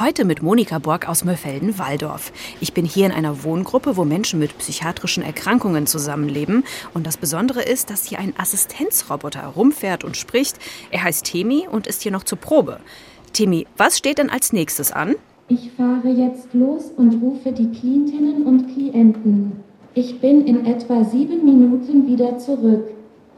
Heute mit Monika Borg aus Mörfelden-Walldorf. Ich bin hier in einer Wohngruppe, wo Menschen mit psychiatrischen Erkrankungen zusammenleben. Und das Besondere ist, dass hier ein Assistenzroboter rumfährt und spricht. Er heißt Temi und ist hier noch zur Probe. Temi, was steht denn als nächstes an? Ich fahre jetzt los und rufe die Klientinnen und Klienten. Ich bin in etwa sieben Minuten wieder zurück.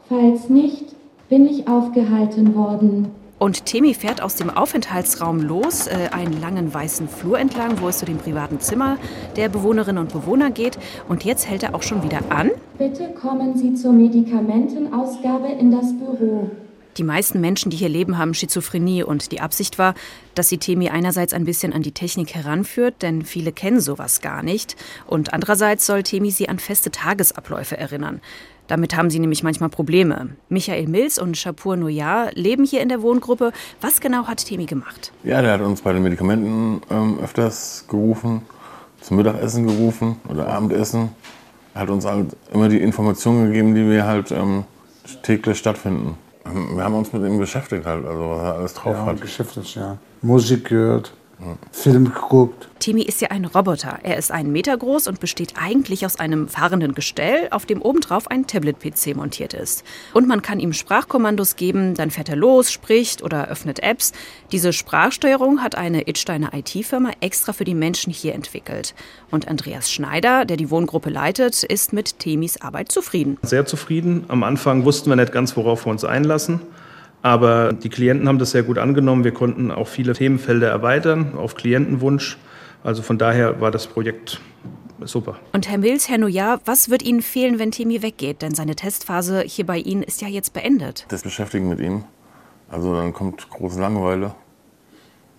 Falls nicht, bin ich aufgehalten worden. Und Temi fährt aus dem Aufenthaltsraum los, äh, einen langen weißen Flur entlang, wo es zu dem privaten Zimmer der Bewohnerinnen und Bewohner geht. Und jetzt hält er auch schon wieder an. Bitte kommen Sie zur Medikamentenausgabe in das Büro. Die meisten Menschen, die hier leben, haben Schizophrenie und die Absicht war, dass sie Temi einerseits ein bisschen an die Technik heranführt, denn viele kennen sowas gar nicht, und andererseits soll Temi sie an feste Tagesabläufe erinnern. Damit haben sie nämlich manchmal Probleme. Michael Mills und Shapur Noyar leben hier in der Wohngruppe. Was genau hat Temi gemacht? Ja, der hat uns bei den Medikamenten ähm, öfters gerufen, zum Mittagessen gerufen oder Abendessen. Er hat uns halt immer die Informationen gegeben, die wir halt ähm, täglich stattfinden. Wir haben uns mit ihm beschäftigt halt, also was er alles drauf ja, hat. Geschäftes, ja. Musik gehört, Film geguckt. Timi ist ja ein Roboter. Er ist einen Meter groß und besteht eigentlich aus einem fahrenden Gestell, auf dem obendrauf ein Tablet-PC montiert ist. Und man kann ihm Sprachkommandos geben, dann fährt er los, spricht oder öffnet Apps. Diese Sprachsteuerung hat eine Itsteiner IT-Firma extra für die Menschen hier entwickelt. Und Andreas Schneider, der die Wohngruppe leitet, ist mit Temis Arbeit zufrieden. Sehr zufrieden. Am Anfang wussten wir nicht ganz, worauf wir uns einlassen. Aber die Klienten haben das sehr gut angenommen. Wir konnten auch viele Themenfelder erweitern auf Klientenwunsch. Also von daher war das Projekt super. Und Herr Mills, Herr Noyar, was wird Ihnen fehlen, wenn Temi weggeht? Denn seine Testphase hier bei Ihnen ist ja jetzt beendet. Das Beschäftigen mit ihm. Also dann kommt große Langeweile.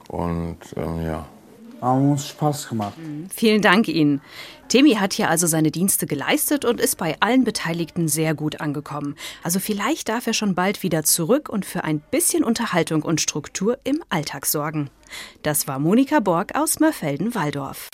Und ähm, ja, Haben uns Spaß gemacht. Vielen Dank Ihnen. Temi hat hier also seine Dienste geleistet und ist bei allen Beteiligten sehr gut angekommen. Also vielleicht darf er schon bald wieder zurück und für ein bisschen Unterhaltung und Struktur im Alltag sorgen. Das war Monika Borg aus Mörfelden-Walldorf.